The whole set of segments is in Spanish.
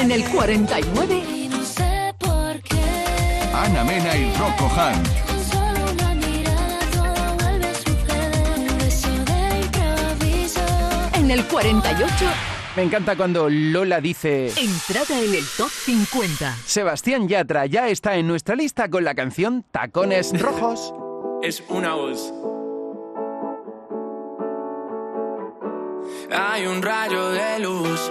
En el 49. Y no sé por qué. Ana Mena y Rocco Hunt. Con solo una mirada todo vuelve a suceder. Un beso de improviso. En el 48. Me encanta cuando Lola dice... Entrada en el top 50. Sebastián Yatra ya está en nuestra lista con la canción Tacones Rojos. es una voz. Hay un rayo de luz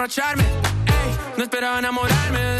emborracharme, ey, no esperaba enamorarme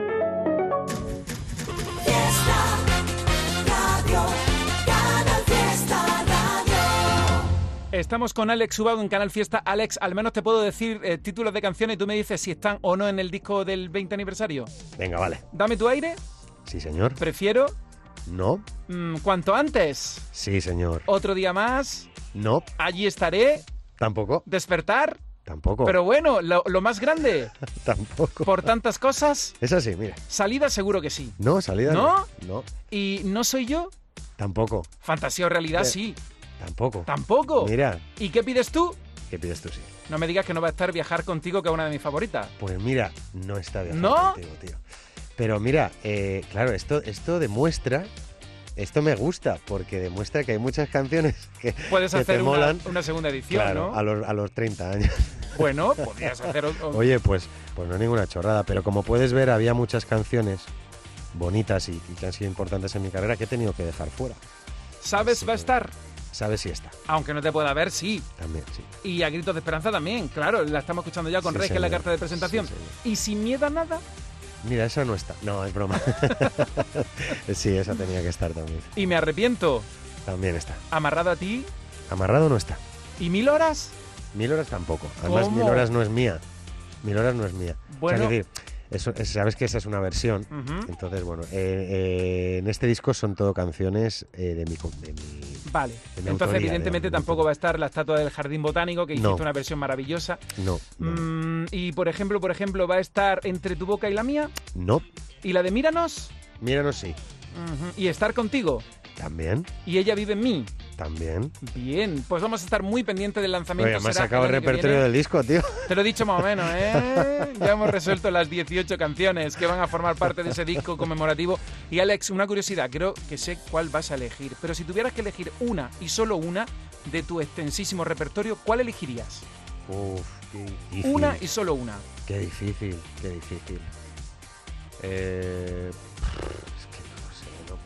Estamos con Alex Ubago en Canal Fiesta. Alex, al menos te puedo decir eh, títulos de canciones y tú me dices si están o no en el disco del 20 aniversario. Venga, vale. Dame tu aire. Sí, señor. Prefiero No. mm, cuanto antes. Sí, señor. Otro día más. No. Allí estaré. Tampoco. Despertar. Tampoco. Pero bueno, lo, lo más grande. Tampoco. Por tantas cosas. Es así, mira. Salida seguro que sí. No, salida ¿No? No. Y no soy yo. Tampoco. Fantasía o realidad, Eh, sí. Tampoco. Tampoco. Mira. ¿Y qué pides tú? ¿Qué pides tú, sí? No me digas que no va a estar viajar contigo, que es una de mis favoritas. Pues mira, no está. ¿No? Contigo, tío. Pero mira, eh, claro, esto, esto demuestra. Esto me gusta, porque demuestra que hay muchas canciones que, Puedes que te hacer una, molan. una segunda edición, claro, ¿no? a, los, a los 30 años. Bueno, podrías hacer... Oye, pues, pues no es ninguna chorrada, pero como puedes ver, había muchas canciones bonitas y, y que han sido importantes en mi carrera que he tenido que dejar fuera. ¿Sabes? Va a estar sabes si está. Aunque no te pueda ver, sí. También, sí. Y a gritos de esperanza también, claro, la estamos escuchando ya con Sí, Rey, que es la carta de presentación. Sí, y sin miedo a nada, Mira, esa no está. No, es broma. sí, esa tenía que estar también. y me arrepiento, También está. amarrado a ti, Amarrado no está. y mil horas. Mil horas tampoco. Además, ¿Cómo? mil horas no es mía. Mil horas no es mía. Bueno. O sea, es decir, eso, es- sabes que esa es una versión. Entonces, bueno, eh, eh, en este disco son todo canciones eh, de mi... De mi Vale. De mi Entonces, autoría, evidentemente, tampoco va a estar la estatua del Jardín Botánico, que hiciste No. una versión maravillosa. no, no, Mm, y, por ejemplo, por ejemplo, va a estar entre tu boca y la mía. no. Y la de Míranos. Míranos, sí. Y estar contigo. También, Y ella vive en mí. También. Bien, pues vamos a estar muy pendientes del lanzamiento. Oye, me has sacado el repertorio del disco, tío. Te lo he dicho más o menos, ¿eh? Ya hemos resuelto las 18 canciones que van a formar parte de ese disco conmemorativo. Y Alex, una curiosidad, creo que sé cuál vas a elegir, pero si tuvieras que elegir una y solo una de tu extensísimo repertorio, ¿cuál elegirías? Uf, qué difícil. Una y solo una. Qué difícil, qué difícil. Eh,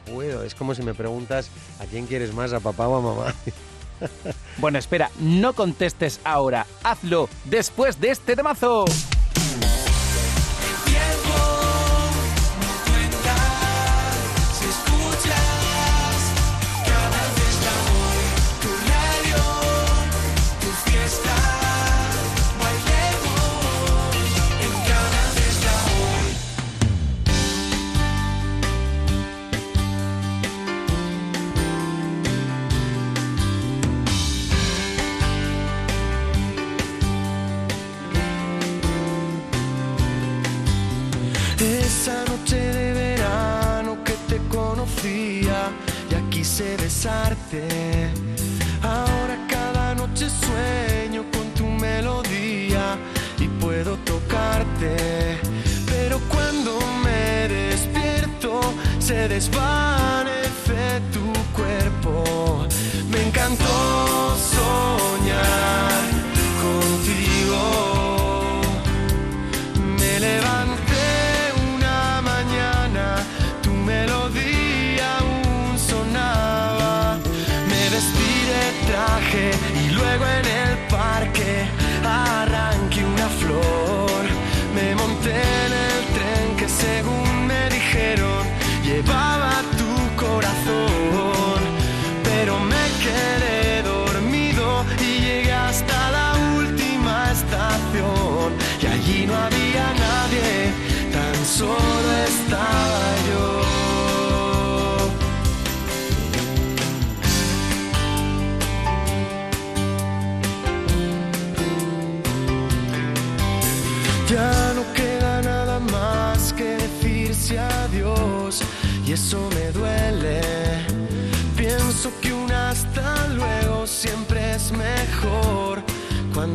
puedo. Es como si me preguntas a quién quieres más, a papá o a mamá. Bueno, espera, no contestes ahora, hazlo después de este temazo. Se desvanece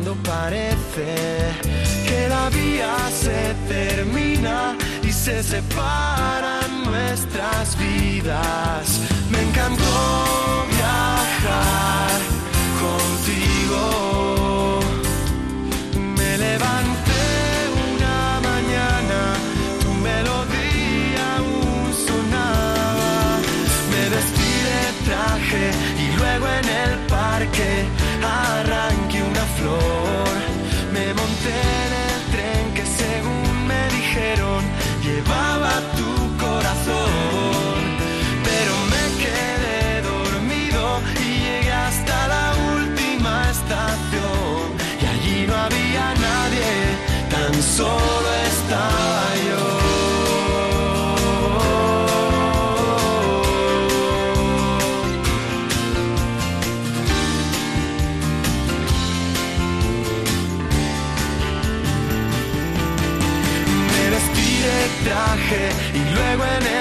cuando parece que la vía se termina y se separan nuestras vidas. Me encantó viajar contigo. Me levanté una mañana, tu melodía aún sonaba. Me vestí de traje y luego en el parque solo estaba yo. Me traje y luego en el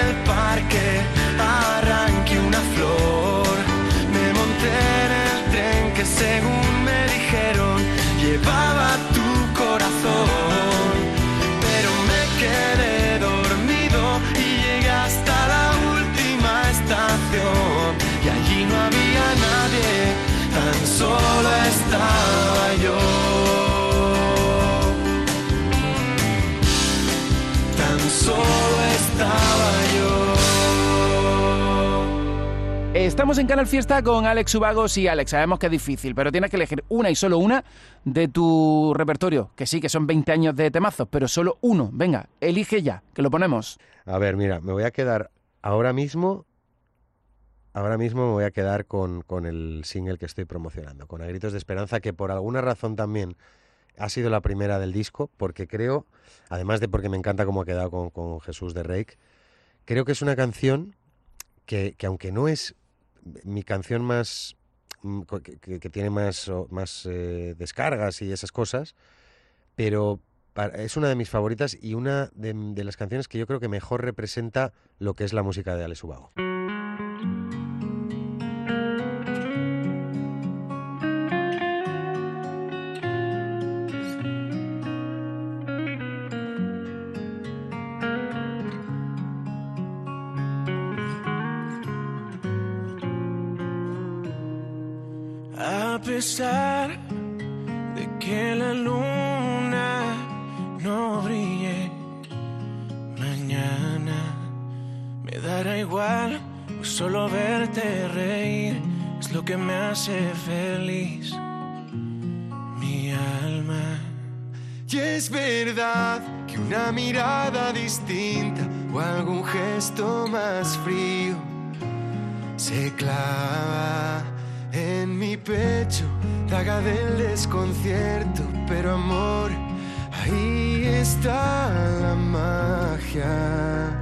Estamos en Canal Fiesta con Alex Ubago. Sí, Alex, sabemos que es difícil, pero tienes que elegir una y solo una de tu repertorio. Que sí, que son 20 años de temazos, pero solo uno. Venga, elige ya, que lo ponemos. A ver, mira, me voy a quedar ahora mismo. Ahora mismo me voy a quedar con, con el single que estoy promocionando, con A Gritos de Esperanza, que por alguna razón también ha sido la primera del disco, porque creo, además de porque me encanta cómo ha quedado con, con Jesús de Reik, creo que es una canción que, que aunque no es mi canción más mm, que, tiene más, más eh, descargas y esas cosas, pero es una de mis favoritas y una de, de las canciones que yo creo que mejor representa lo que es la música de Alex Ubago. Hace feliz. Mi alma. Y es verdad que una mirada distinta o algún gesto más frío se clava en mi pecho, daga del desconcierto, pero amor, ahí está la magia.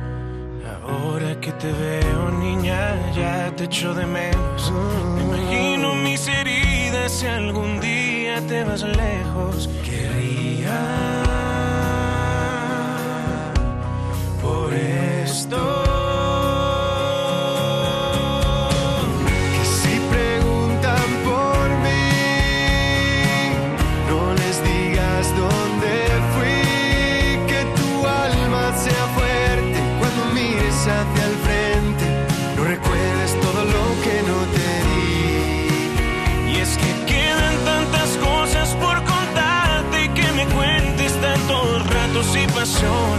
Ahora que te veo, niña, ya te echo de menos. Me imagino mis si algún día te vas lejos. Querría por esto. shown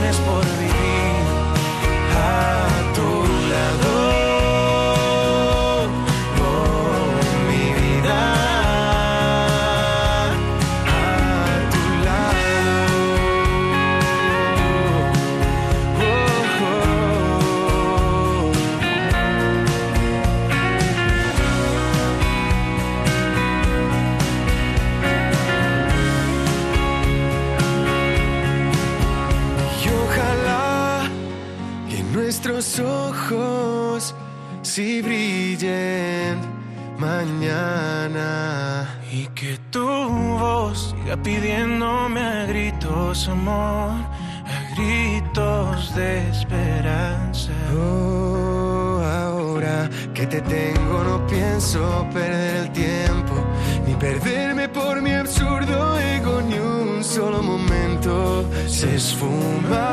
sí brillen mañana. Y que tu voz siga pidiéndome a gritos amor, a gritos de esperanza. Oh, ahora que te tengo no pienso perder el tiempo ni perderme por mi absurdo ego ni un solo momento se esfuma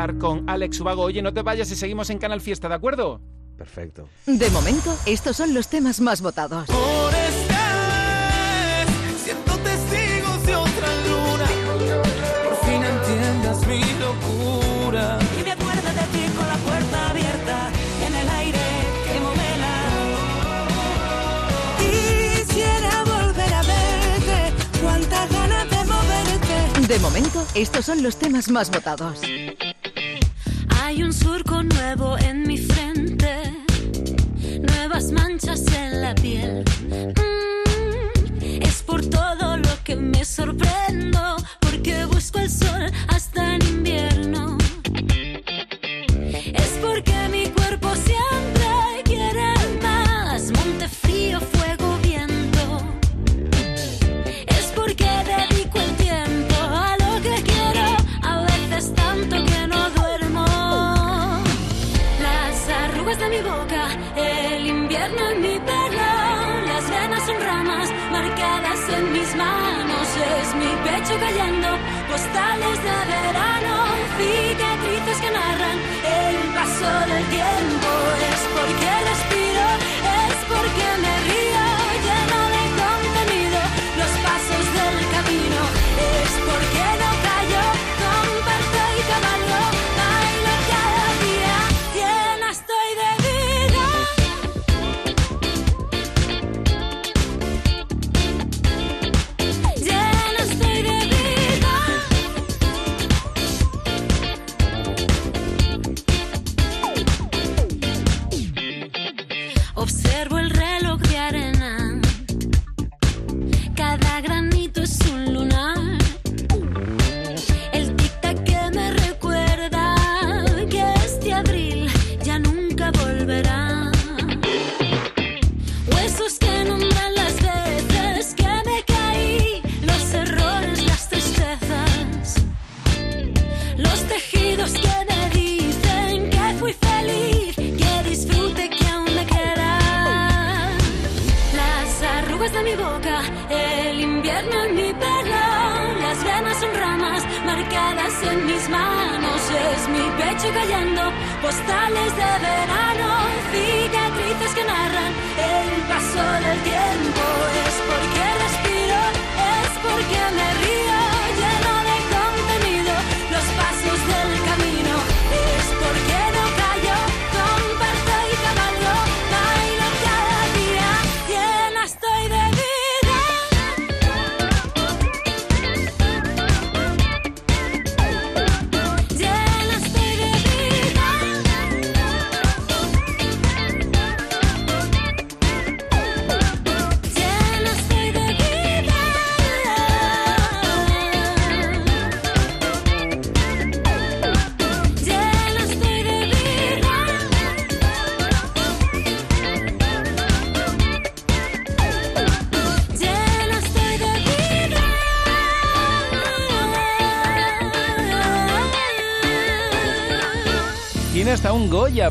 estar con Alex Ubago. Oye, no te vayas y seguimos en Canal Fiesta, ¿de acuerdo? Perfecto. De momento, estos son los temas más votados. Por esta vez siento testigos de otra luna. Por fin entiendas mi locura. Y me acuerdo de ti con la puerta abierta en el aire que modela. Quisiera volver a verte, cuántas ganas de moverte. De momento, estos son los temas más votados. Hay un surco nuevo en mi frente, nuevas manchas en la piel. Mm, es por todo lo que me sorprendo, porque busco el sol hasta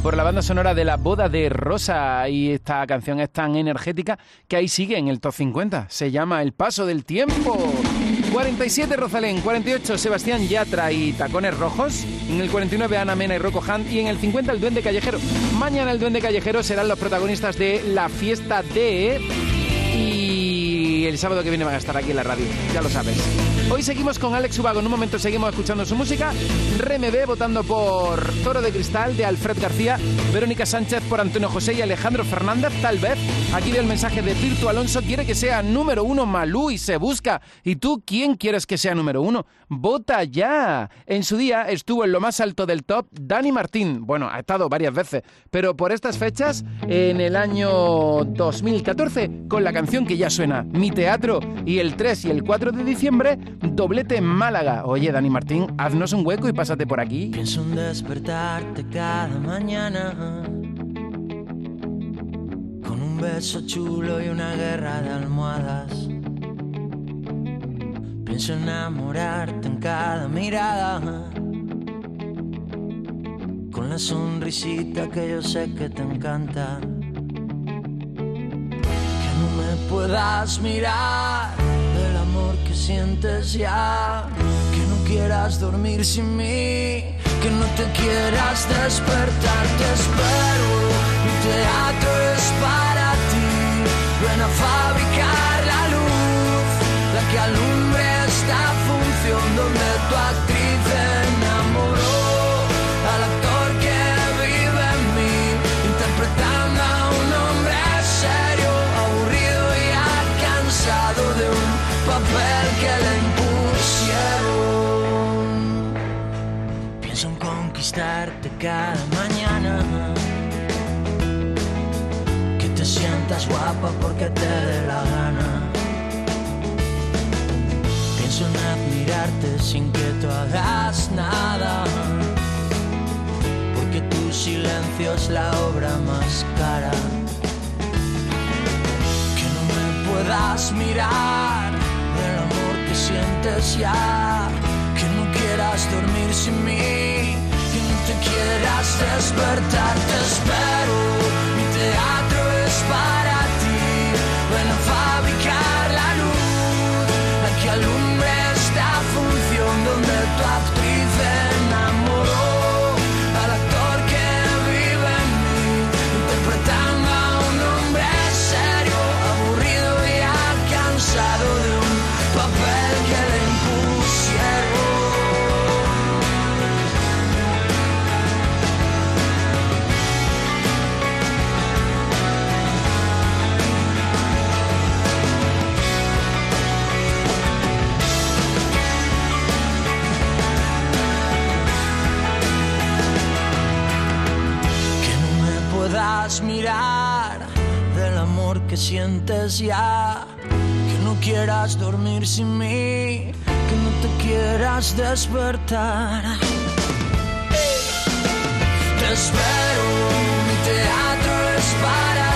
por la banda sonora de La Boda de Rosa y esta canción es tan energética que ahí sigue en el top 50. Se llama El Paso del Tiempo. 47 Rosalén, 48 Sebastián Yatra y Tacones Rojos, en el 49 Ana Mena y Rocco Hunt y en el 50 el Duende Callejero. Mañana el Duende Callejero serán los protagonistas de la fiesta de... Y el sábado que viene van a estar aquí en la radio, ya lo sabes. Hoy seguimos con Alex Ubago, en un momento seguimos escuchando su música. RMB votando por Toro de Cristal de Alfred García, Verónica Sánchez por Antonio José y Alejandro Fernández, tal vez. Aquí veo el mensaje de Pirtu Alonso, quiere que sea número uno Malú y se busca. ¿Y tú quién quieres que sea número uno? ¡Vota ya! En su día estuvo en lo más alto del top Dani Martín. Bueno, ha estado varias veces, pero por estas fechas, en el año 2014, con la canción que ya suena, Teatro, y el 3 y el 4 de diciembre, doblete en Málaga. Oye, Dani Martín, haznos un hueco y pásate por aquí. Pienso en despertarte cada mañana con un beso chulo y una guerra de almohadas. Pienso enamorarte en cada mirada con la sonrisita que yo sé que te encanta. Puedas mirar del amor que sientes ya. Que no quieras dormir sin mí. que no te quieras despertar, te espero. Mi teatro es para ti. Ven a fabricar la luz, la que alumbre esta función donde tu actriz cada mañana. Que te sientas guapa porque te dé la gana. Pienso en admirarte sin que tú hagas nada. Porque tu silencio es la obra más cara. Que no me puedas mirar del amor que sientes ya. Que no quieras dormir sin mí. Quieras despertar, te espero. Mirar del amor que sientes ya, que no quieras dormir sin mí, que no te quieras despertar. Te espero, mi teatro es para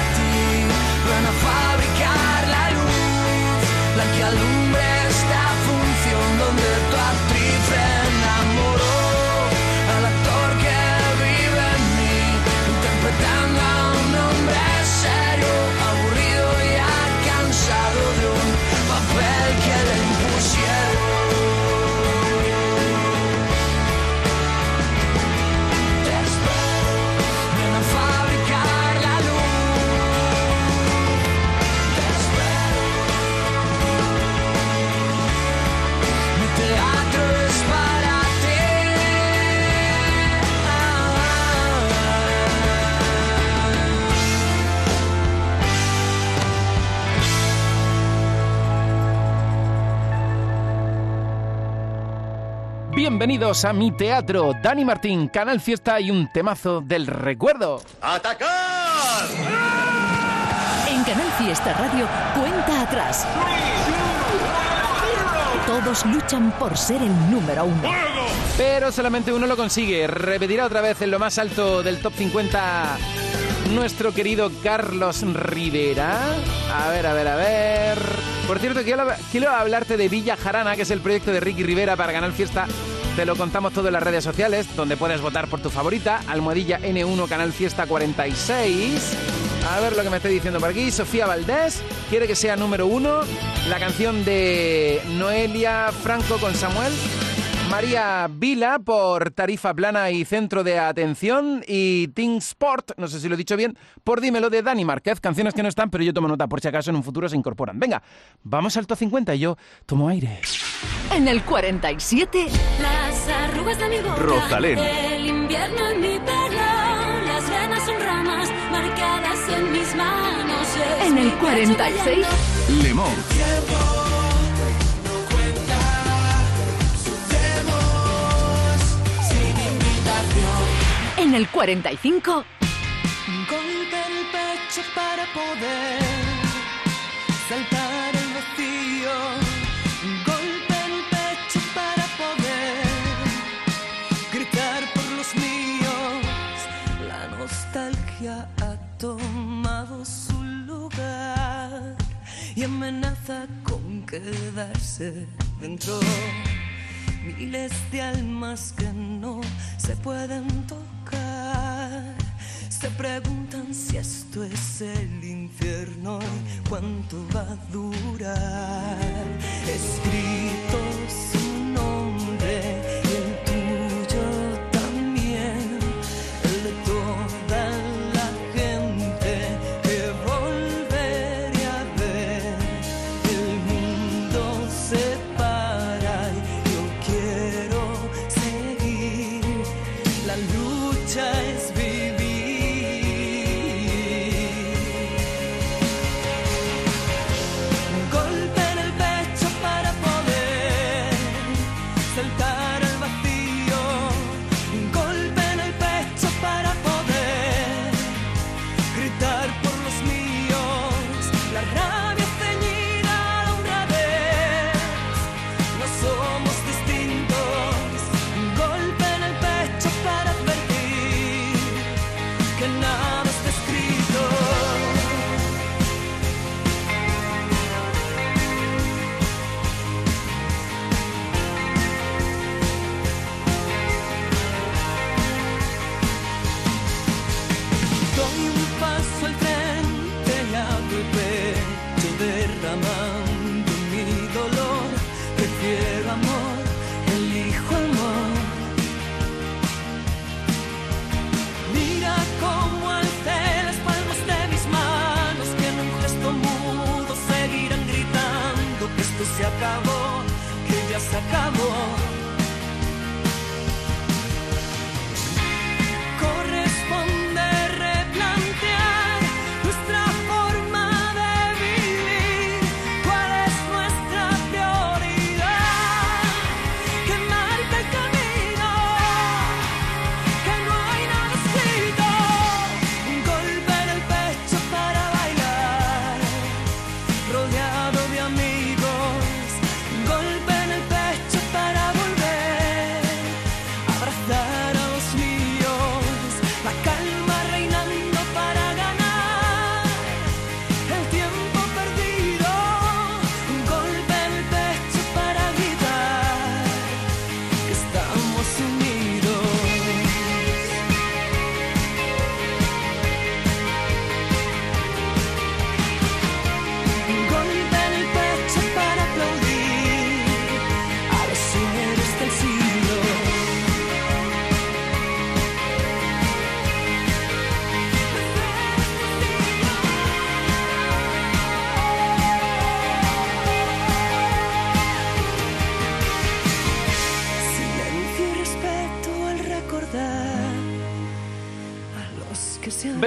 Bienvenidos a mi teatro, Dani Martín, Canal Fiesta y un temazo del recuerdo. ¡Atacar! En Canal Fiesta Radio, cuenta atrás. Todos luchan por ser el número uno. Pero solamente uno lo consigue. Repetirá otra vez en lo más alto del top 50 nuestro querido Carlos Rivera. A ver, a ver, a ver. Por cierto, quiero, quiero hablarte de Villa Jarana, que es el proyecto de Ricky Rivera para Canal Fiesta. Te lo contamos todo en las redes sociales, donde puedes votar por tu favorita. Almohadilla N1 Canal Fiesta 46. A ver lo que me está diciendo por aquí. Sofía Valdés quiere que sea número uno. La canción de Noelia Franco con Samuel. María Vila por Tarifa Plana y Centro de Atención y Team Sport, no sé si lo he dicho bien, por Dímelo de Dani Márquez, canciones que no están, pero yo tomo nota por si acaso en un futuro se incorporan. Venga, vamos al top 50 y yo tomo aire. En el 47, Las arrugas de mi boca. Rosalén. El invierno en mi pelo. Las venas son ramas marcadas en mis manos. En el pecho 46, callando. Lemón. En el 45, Golpe en el pecho para poder saltar el vacío. Golpe en el pecho para poder gritar por los míos. La nostalgia ha tomado su lugar y amenaza con quedarse dentro. Miles de almas que no se pueden tocar. Se preguntan si esto es el infierno y cuánto va a durar. Escrito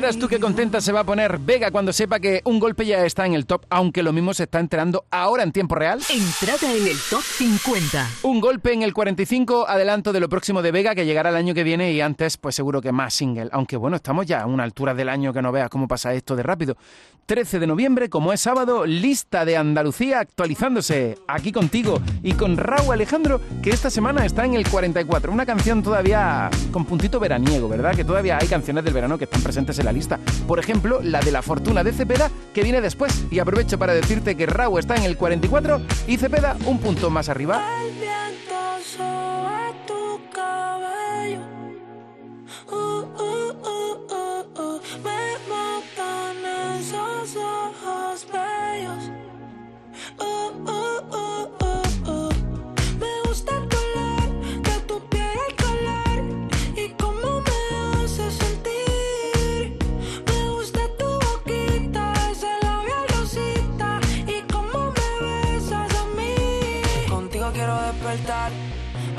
Verás tú qué contenta se va a poner Vega cuando sepa que un golpe ya está en el top, aunque lo mismo se está enterando ahora en tiempo real. Entrada en el top 50. Un golpe en el 45, adelanto de lo próximo de Vega que llegará el año que viene y antes pues seguro que más single. Aunque bueno, estamos ya a una altura del año que no veas cómo pasa esto de rápido. 13 de noviembre, como es sábado, lista de Andalucía actualizándose aquí contigo y con Raúl Alejandro que esta semana está en el 44. Una canción todavía con puntito veraniego, ¿verdad? Que todavía hay canciones del verano que están presentes en la Por ejemplo, la de La Fortuna de Cepeda, que viene después. Y aprovecho para decirte que Raúl está en el 44 y Cepeda un punto más arriba.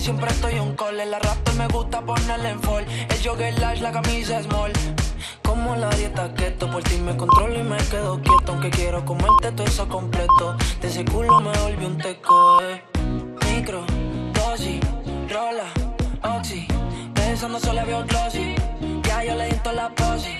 Siempre estoy un call. En la raptor me gusta ponerle en fall. El jogger large, la camisa small. Como la dieta keto, por ti me controlo y me quedo quieto. Aunque quiero comerte todo eso completo. De ese culo me volví un teco, eh. Micro, dosis, rola, oxi. Pensando solo veo glossy. Ya yo le di la posi.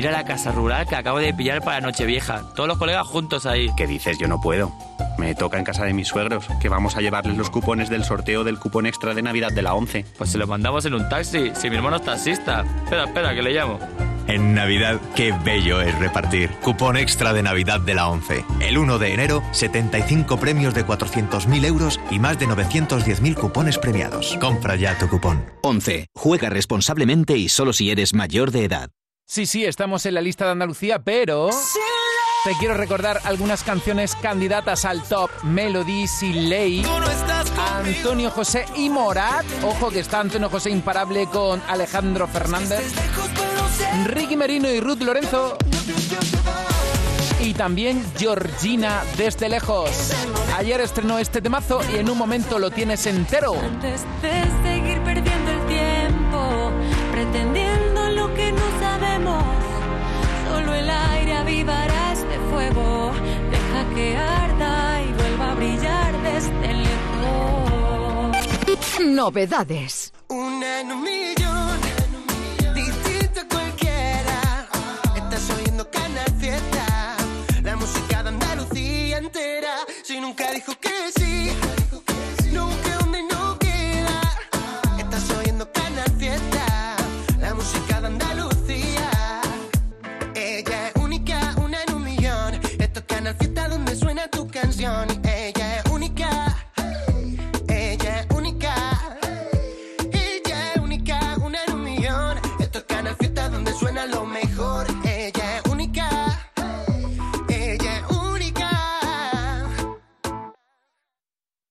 Mira la casa rural que acabo de pillar para Nochevieja. Todos los colegas juntos ahí. ¿Qué dices? Yo no puedo. Me toca en casa de mis suegros, que vamos a llevarles los cupones del sorteo del cupón extra de Navidad de la 11. Pues se lo mandamos en un taxi, si mi hermano es taxista. Espera, espera, que le llamo. En Navidad, qué bello es repartir. Cupón extra de Navidad de la 11. El 1 de enero, 75 premios de 400.000 euros y más de 910.000 cupones premiados. Compra ya tu cupón. 11. Juega responsablemente y solo si eres mayor de edad. Sí, sí, estamos en la lista de Andalucía, pero... Te quiero recordar algunas canciones candidatas al top Melody, Ley, Antonio José y Morat. Ojo que está Antonio José imparable con Alejandro Fernández. Ricky Merino y Ruth Lorenzo. Y también Georgina desde lejos. Ayer estrenó este temazo y en un momento lo tienes entero. Antes de seguir perdiendo el tiempo, pretendiendo lo que no solo el aire avivará este fuego. Deja que arda y vuelva a brillar desde lejos. Novedades. Una en un millón,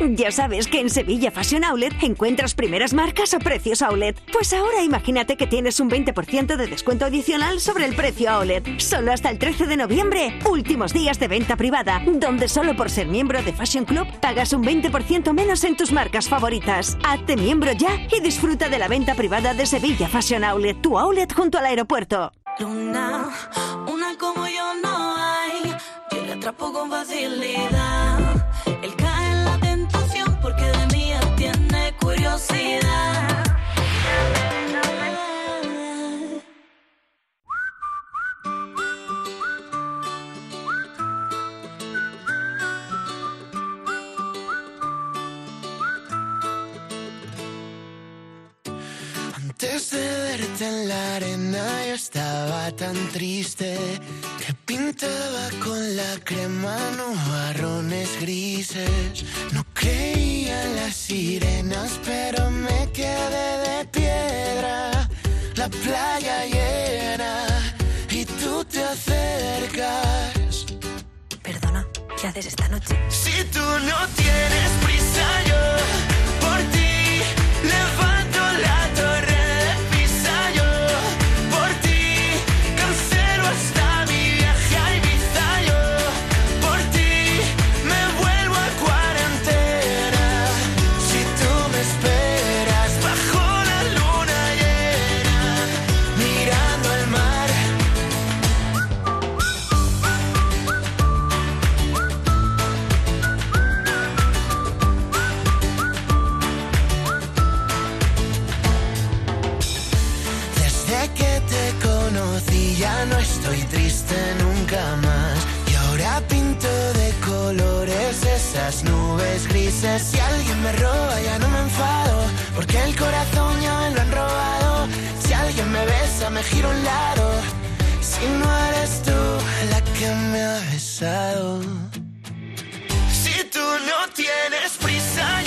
Ya sabes que en Sevilla Fashion Outlet encuentras primeras marcas a precios outlet. Pues ahora imagínate que tienes un 20% de descuento adicional sobre el precio outlet. Solo hasta el 13 de noviembre, últimos días de venta privada, donde solo por ser miembro de Fashion Club pagas un 20% menos en tus marcas favoritas. Hazte miembro ya y disfruta de la venta privada de Sevilla Fashion Outlet, tu outlet junto al aeropuerto. Luna, una como yo no hay. Yo le atrapo con facilidad. En la arena yo estaba tan triste que pintaba con la crema nubarrones grises. No creía en las sirenas, pero me quedé de piedra. La playa llena y tú te acercas. Perdona, ¿qué haces esta noche? Si tú no tienes prisa, yo esas nubes grises. Si alguien me roba ya no me enfado, porque el corazón ya me lo han robado. Si alguien me besa me giro un lado. Si no eres tú la que me ha besado. Si tú no tienes prisa,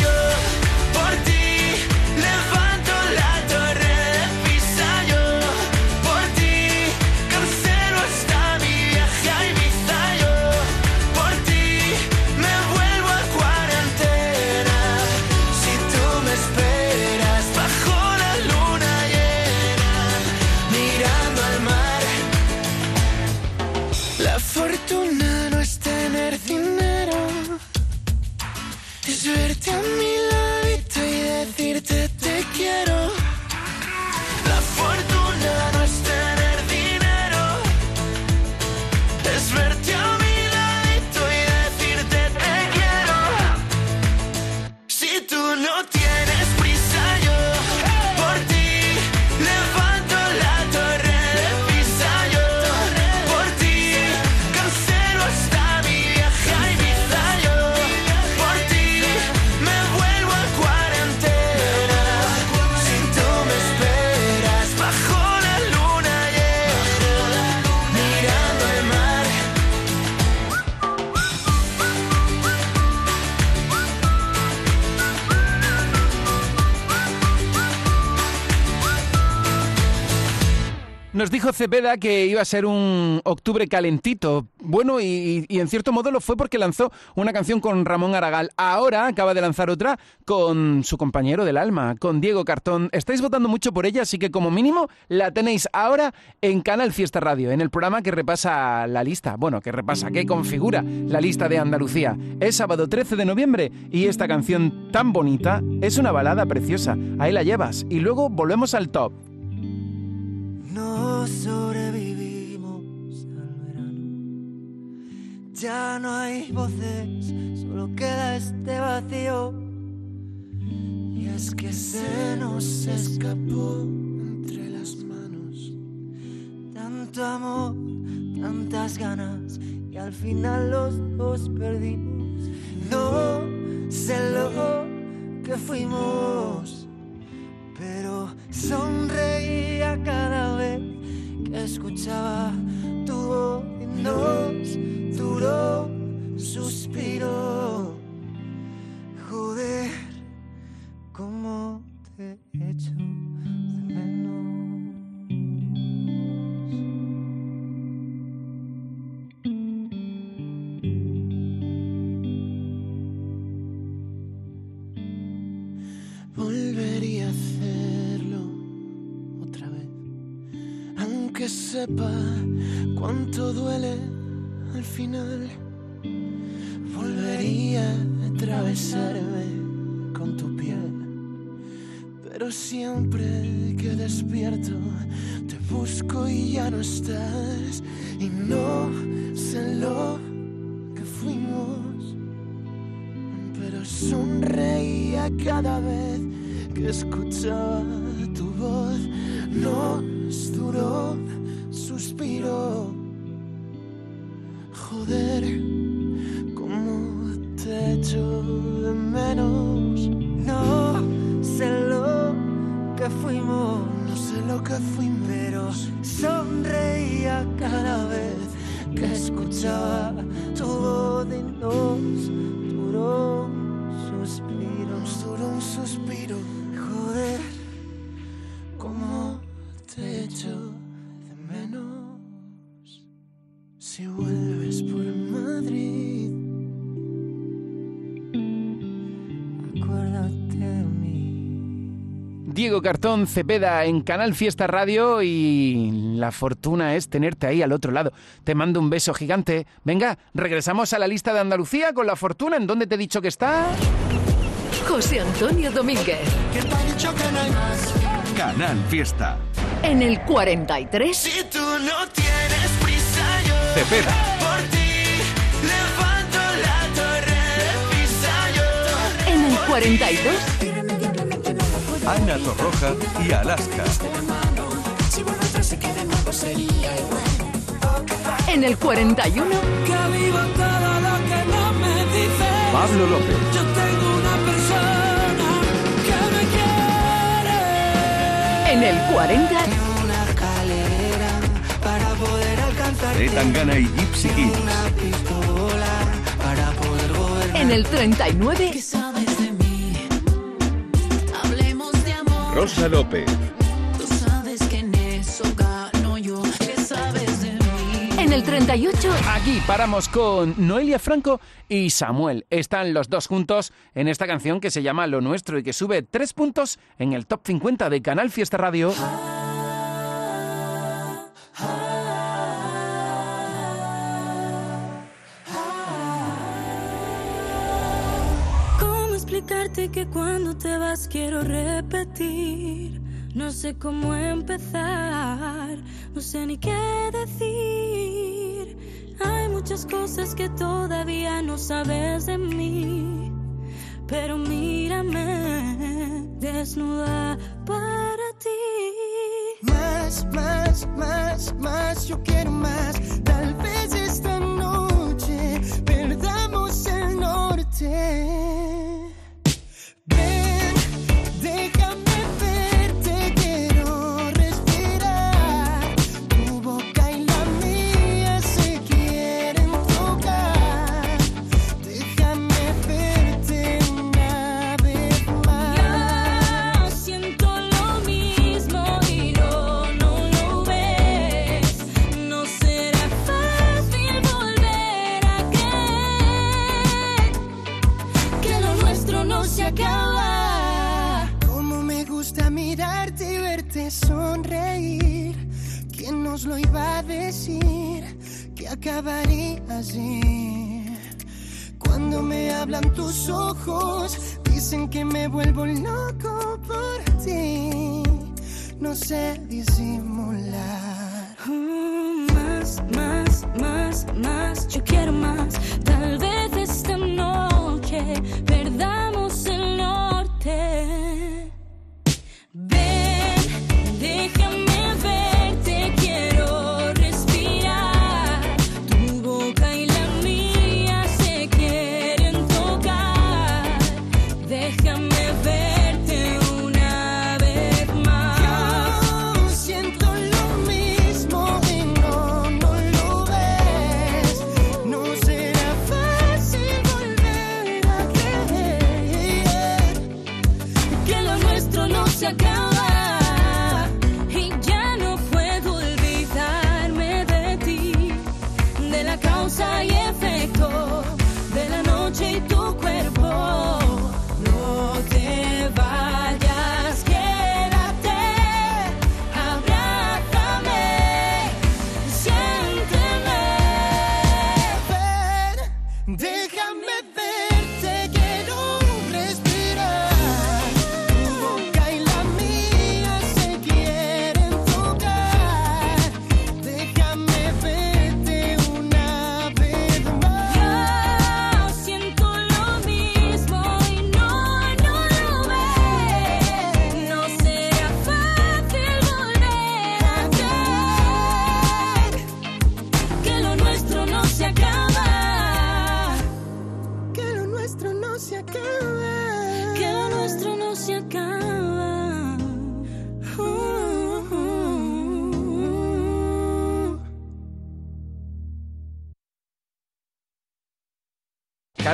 Dijo Cepeda que iba a ser un octubre calentito. Bueno, y, y en cierto modo lo fue porque lanzó una canción con Ramón Aragal. Ahora acaba de lanzar otra con su compañero del alma, con Diego Cartón. Estáis votando mucho por ella, así que como mínimo la tenéis ahora en Canal Fiesta Radio, en el programa que repasa la lista. Bueno, que repasa, que configura la lista de Andalucía. Es sábado 13 de noviembre y esta canción tan bonita es una balada preciosa. Ahí la llevas. Y luego volvemos al top. No sobrevivimos al verano. Ya no hay voces, solo queda este vacío. Y es que se nos escapó entre las manos tanto amor, tantas ganas y al final los dos perdimos. No sé lo que fuimos, pero sonreía cada vez que escuchaba tu voz nos duró suspiro. Joder, cómo te echo de sepa cuánto duele al final. Volvería a atravesarme con tu piel, pero siempre que despierto te busco y ya no estás y no sé lo que fuimos pero sonreía cada vez que escuchaba tu voz. Nos duró Joder, cómo te echo de menos. No sé lo que fuimos, no sé lo que fuimos, pero sonreía cada vez que escuchaba tu voz y nos duró un suspiro, nos duró un suspiro. Diego Cartón Cepeda en Canal Fiesta Radio y la fortuna es tenerte ahí al otro lado. Te mando un beso gigante. Venga, regresamos a la lista de Andalucía con la fortuna. ¿En dónde te he dicho que está? José Antonio Domínguez. Canal Fiesta. En el 43. Si tú no tienes prisa, yo Cepeda. por ti levanto la torre de Pisa. Yo En el 42. Ana Torroja y Alaska. en el 41. Que vivo todo lo que no me dices. Pablo López. Yo tengo una persona que me quiere. En el 40. Una escalera para poder alcanzar. Tangana y Gypsy Kings. Una pistola para poder gobernar. En el 39. ¿Qué sabes de Rosa López. Tú sabes que en eso gano yo. ¿Qué sabes de mí? En el 38. Aquí paramos con Noelia Franco y Samuel. Están los dos juntos en esta canción que se llama Lo Nuestro y que sube tres puntos en el top 50 de Canal Fiesta Radio. ¿Cómo explicarte que cuando te vas quiero repetir? No sé cómo empezar, no sé ni qué decir. Hay muchas cosas que todavía no sabes de mí. Pero mírame, desnuda para ti. Más, más, más, más, yo quiero más. ¿Quién nos lo iba a decir? Que acabaría así. Cuando me hablan tus ojos, dicen que me vuelvo loco por ti. No sé disimular. Mm, Más, más, más, más, yo quiero más. Tal vez esta noche perdamos el norte.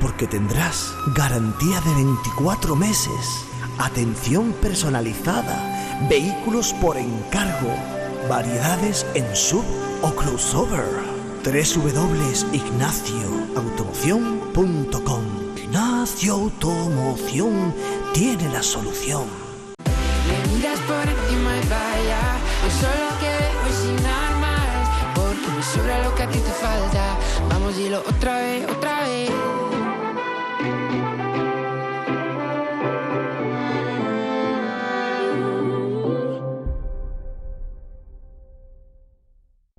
porque tendrás garantía de 24 meses, atención personalizada, vehículos por encargo, variedades en sub o crossover. www.ignacioautomoción.com Ignacio Automoción tiene la solución. Me miras por encima y vaya Yo solo sin armas Porque me sobra lo que a ti te falta Vamos, dilo otra vez, otra vez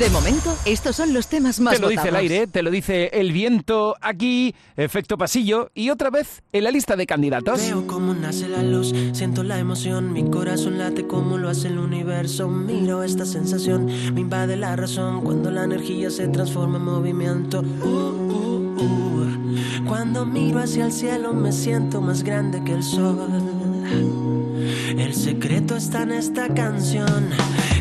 De momento, estos son los temas más Te lo votados. dice el aire, te lo dice el viento aquí, efecto pasillo y otra vez en la lista de candidatos. Veo cómo nace la luz, siento la emoción, mi corazón late como lo hace el universo. Miro esta sensación, me invade la razón cuando la energía se transforma en movimiento. Uh, uh, uh. Cuando miro hacia el cielo me siento más grande que el sol. El secreto está en esta canción.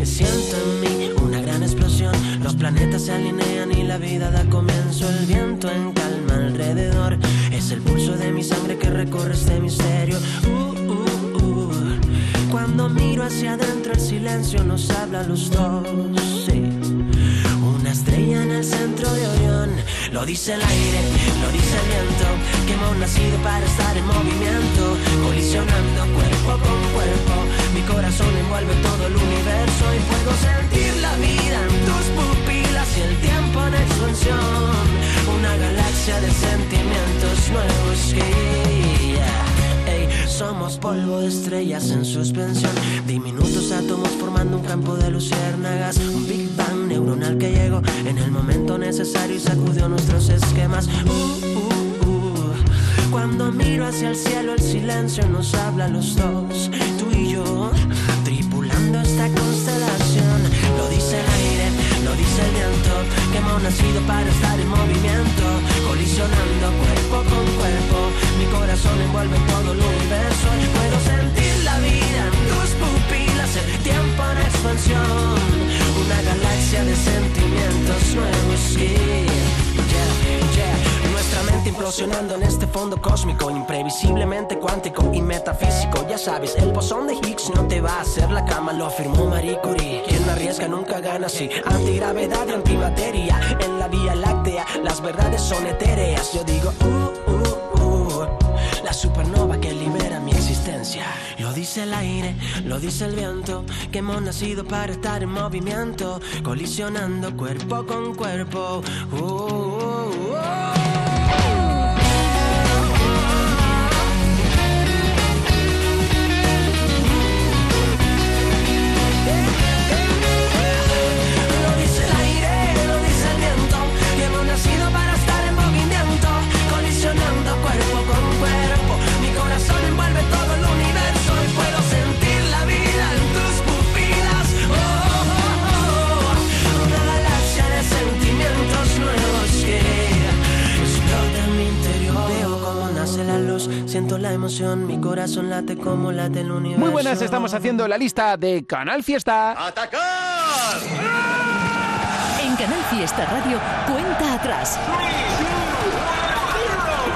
Siento en mí una gran explosión. Los planetas se alinean y la vida da comienzo. El viento en calma alrededor. Es el pulso de mi sangre que recorre este misterio. Uh, uh, uh. Cuando miro hacia adentro, el silencio nos habla a los dos. Estrella en el centro de Orión. Lo dice el aire, lo dice el viento. Que hemos nacido para estar en movimiento. Colisionando cuerpo con cuerpo. Mi corazón envuelve todo el universo. Y puedo sentir la vida en tus pupilas y el tiempo en expansión. Una galaxia de sentimientos nuevos que. somos polvo de estrellas en suspensión. Diminutos átomos formando un campo de luciérnagas. Un Big neuronal que llegó en el momento necesario y sacudió nuestros esquemas. Uh, uh, uh. Cuando miro hacia el cielo, el silencio nos habla a los dos. Tú y yo, tripulando esta constelación. Lo dice el aire, lo dice el viento. Que hemos nacido para estar en movimiento. Colisionando cuerpo con cuerpo. Mi corazón envuelve todo el universo. Puedo sentir la vida en tus pupilas. El tiempo en expansión. Una galaxia de sentimientos nuevos. Sí, yeah, yeah. Nuestra mente implora erosionando en este fondo cósmico, imprevisiblemente cuántico y metafísico. Ya sabes, el bosón de Higgs no te va a hacer la cama, lo afirmó Marie Curie. Quien arriesga nunca gana, sí. Antigravedad y antimateria en la Vía Láctea, las verdades son etéreas. Yo digo, uh, uh, uh, la supernova Lo dice el aire, lo dice el viento, que hemos nacido para estar en movimiento, colisionando cuerpo con cuerpo. Uh, uh, uh. Mi corazón late como late el universo. Muy buenas, estamos haciendo la lista de Canal Fiesta. En Canal Fiesta Radio, cuenta atrás.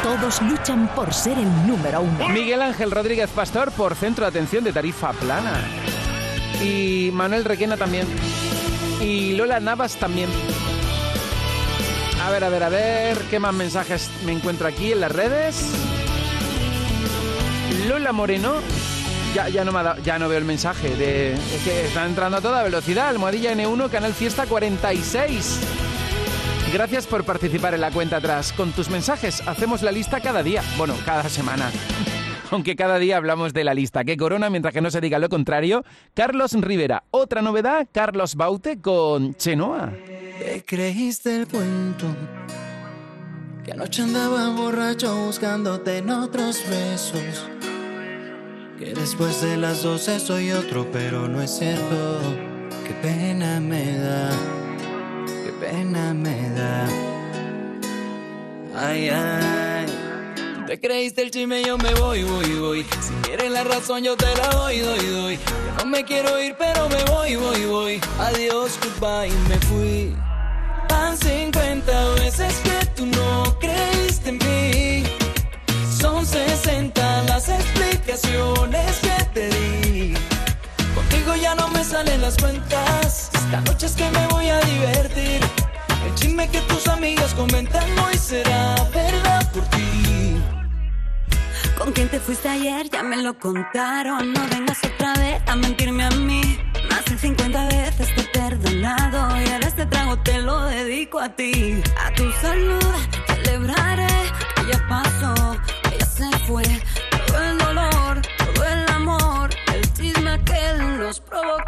Todos luchan por ser el número uno. Miguel Ángel Rodríguez Pastor por Centro de Atención de Tarifa Plana. Y Manuel Requena también. Y Lola Navas también. A ver, a ver, a ver, ¿qué más mensajes me encuentro aquí en las redes? Lola Moreno. Ya, ya, no ya no veo el mensaje. De, es que está entrando a toda velocidad. Almohadilla N1, Canal Fiesta 46. Gracias por participar en la cuenta atrás. Con tus mensajes hacemos la lista cada día. Bueno, cada semana. Aunque cada día hablamos de la lista. Que corona, mientras que no se diga lo contrario, Carlos Rivera. Otra novedad, Carlos Baute con Chenoa. Te creíste el cuento que anoche andaba borracho buscándote en otros besos. Que después de las doce soy otro, pero no es cierto. Qué pena me da, qué pena me da. Ay, ay. Tú Te creíste el chisme, yo me voy, voy, voy. Si quieres la razón, yo te la doy, doy, doy. Yo no me quiero ir, pero me voy, voy, voy. Adiós, goodbye, me fui. Van 50 veces que tú no creíste en mí. Salen las cuentas. Esta noche es que me voy a divertir. El chisme que tus amigas comentan hoy será verdad por ti. ¿Con quién te fuiste ayer? Ya me lo contaron. No vengas otra vez a mentirme a mí. Más de 50 veces te he perdonado. Y ahora este trago te lo dedico a ti. A tu salud celebraré ya pasó, ya se fue. Todo el dolor, todo el amor, el chisme que nos provocó.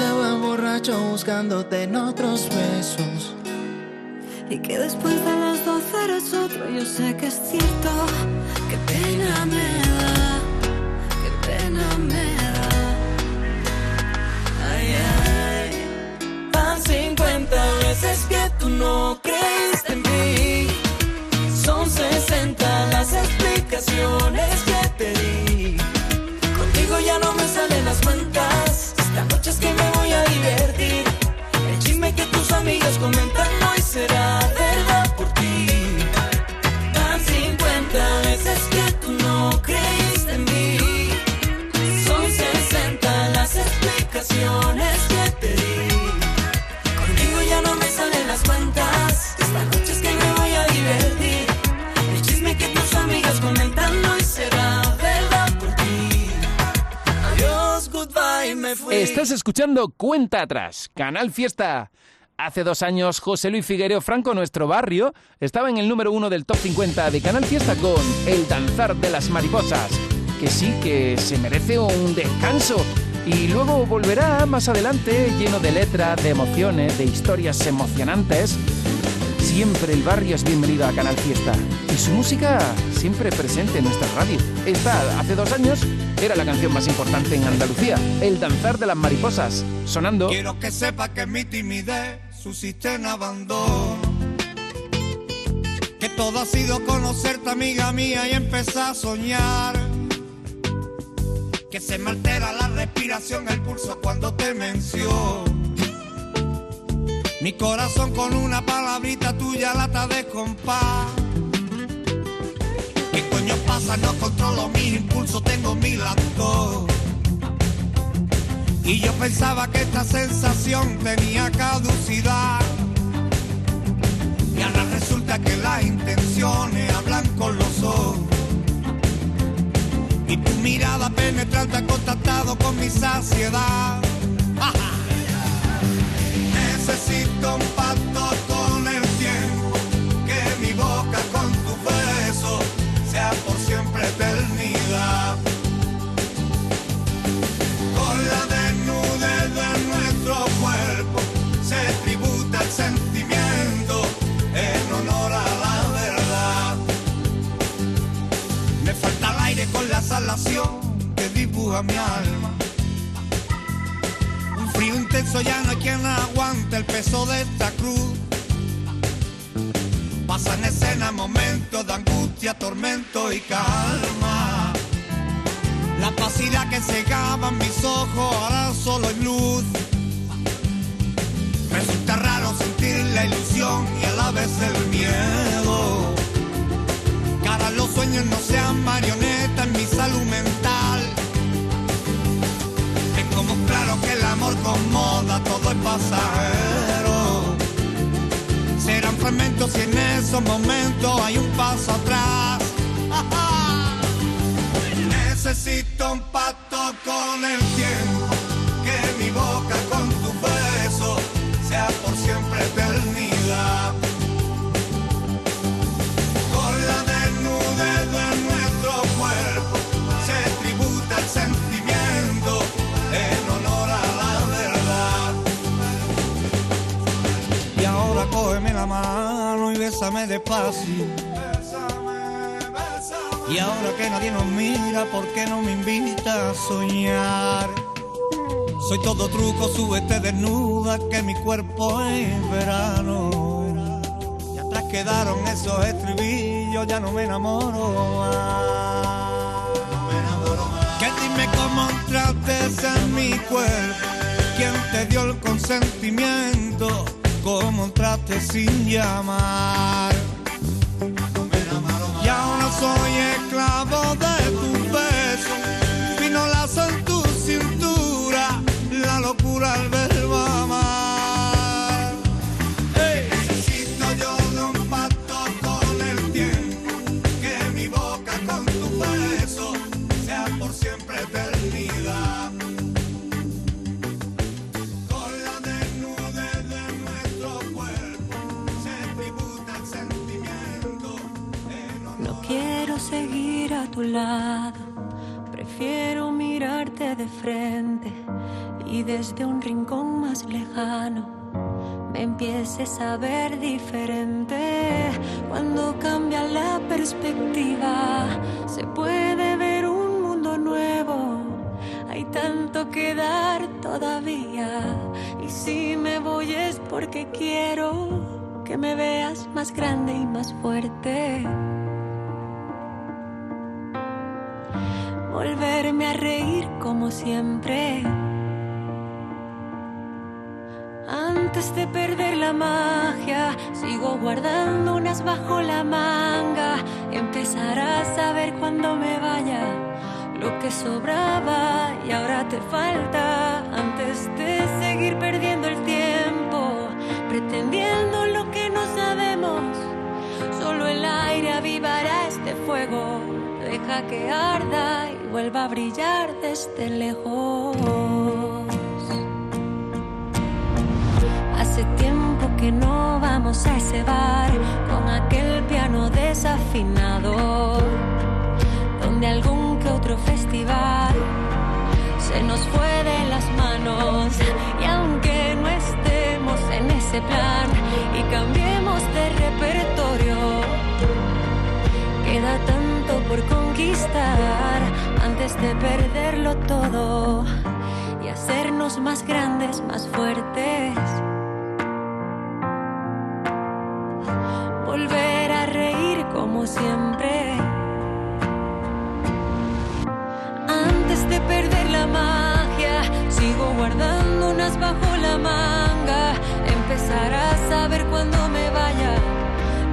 Andaba borracho buscándote en otros besos. Y que después de las 12 eres otro, yo sé que es cierto. Qué pena me da, qué pena me da. Ay, ay. Van 50 veces que tú no creíste en mí. Son 60 las explicaciones que te di. Contigo ya no me salen las cuentas. Esta noche es que me voy a divertir. El chisme que tus amigas comentan hoy será verdad Estás escuchando Cuenta Atrás, Canal Fiesta. Hace dos años, José Luis Figuereo Franco, nuestro barrio, estaba en el número uno del top 50 de Canal Fiesta con El Danzar de las Mariposas. Que sí, que se merece un descanso. Y luego volverá más adelante lleno de letras, de emociones, de historias emocionantes. Siempre el barrio es bienvenido a Canal Fiesta. Y su música siempre presente en nuestra radio. Esta, hace dos años, era la canción más importante en Andalucía. El danzar de las mariposas. Sonando. Quiero que sepa que mi timidez suscita en abandono. Que todo ha sido conocerte, amiga mía, y empezar a soñar. Que se me altera la respiración, el pulso cuando te menciono. Mi corazón con una palabrita tuya lata de compás. ¿Qué coño pasa? No controlo mis impulsos, tengo mi lacto. Y yo pensaba que esta sensación tenía caducidad. Y ahora resulta que las intenciones hablan con los ojos. Y tu mirada penetrante ha contactado con mi saciedad. Ajá. Necesito un pacto con el tiempo, que mi boca con tu beso sea por siempre eternidad. Con la desnudez de nuestro cuerpo se tributa el sentimiento en honor a la verdad. Me falta el aire con la salación que dibuja mi alma. Intenso ya no hay quien aguante el peso de esta cruz. Pasan escena momentos de angustia, tormento y calma. La opacidad que cegaba mis ojos ahora solo hay luz. Resulta raro sentir la ilusión y a la vez el miedo. Ahora los sueños no sean marionetas en mi salud mental. Claro que el amor con moda todo es pasajero. Serán fragmentos y en esos momentos hay un paso atrás. Necesito un pacto con el la mano y bésame despacio. Y ahora que nadie nos mira, ¿por qué no me invita a soñar? Soy todo truco, súbete desnuda, que mi cuerpo es verano. Y atrás quedaron esos estribillos, ya no me enamoro más. Que dime cómo entraste en mi cuerpo, quién te dio el consentimiento, cómo entraste sin llamar. Y ahora soy esclavo lejos. Hace tiempo que no vamos a ese bar con aquel piano desafinado, donde algún que otro festival se nos fue de las manos. Y aunque no estemos en ese plan y cambiemos de repertorio, queda tanto por conquistar antes de perderlo todo y hacernos más grandes, más fuertes. Volver a reír como siempre. Antes de perder la magia, sigo guardando unas bajo la manga. Empezar a saber cuando me vaya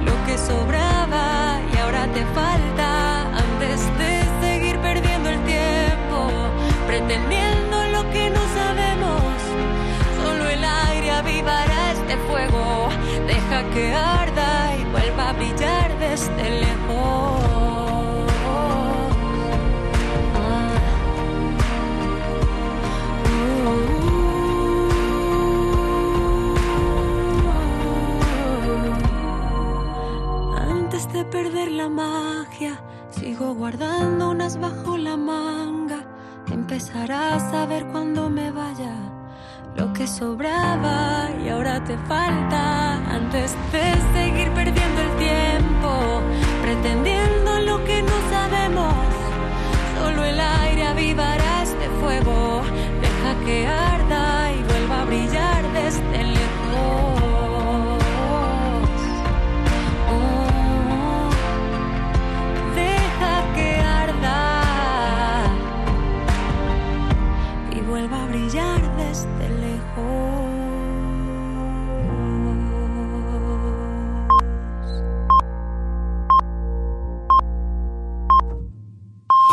lo que sobraba y ahora te falta. Pretendiendo lo que no sabemos. Solo el aire avivará este fuego. Deja que arda y vuelva a brillar desde lejos. Antes de perder la magia, sigo guardando unas bajo la manga. Empezarás a ver cuando me vaya lo que sobraba y ahora te falta. Antes de seguir perdiendo el tiempo, pretendiendo lo que no sabemos. Solo el aire avivará este fuego. Deja que arda y vuelva a brillar desde lejos.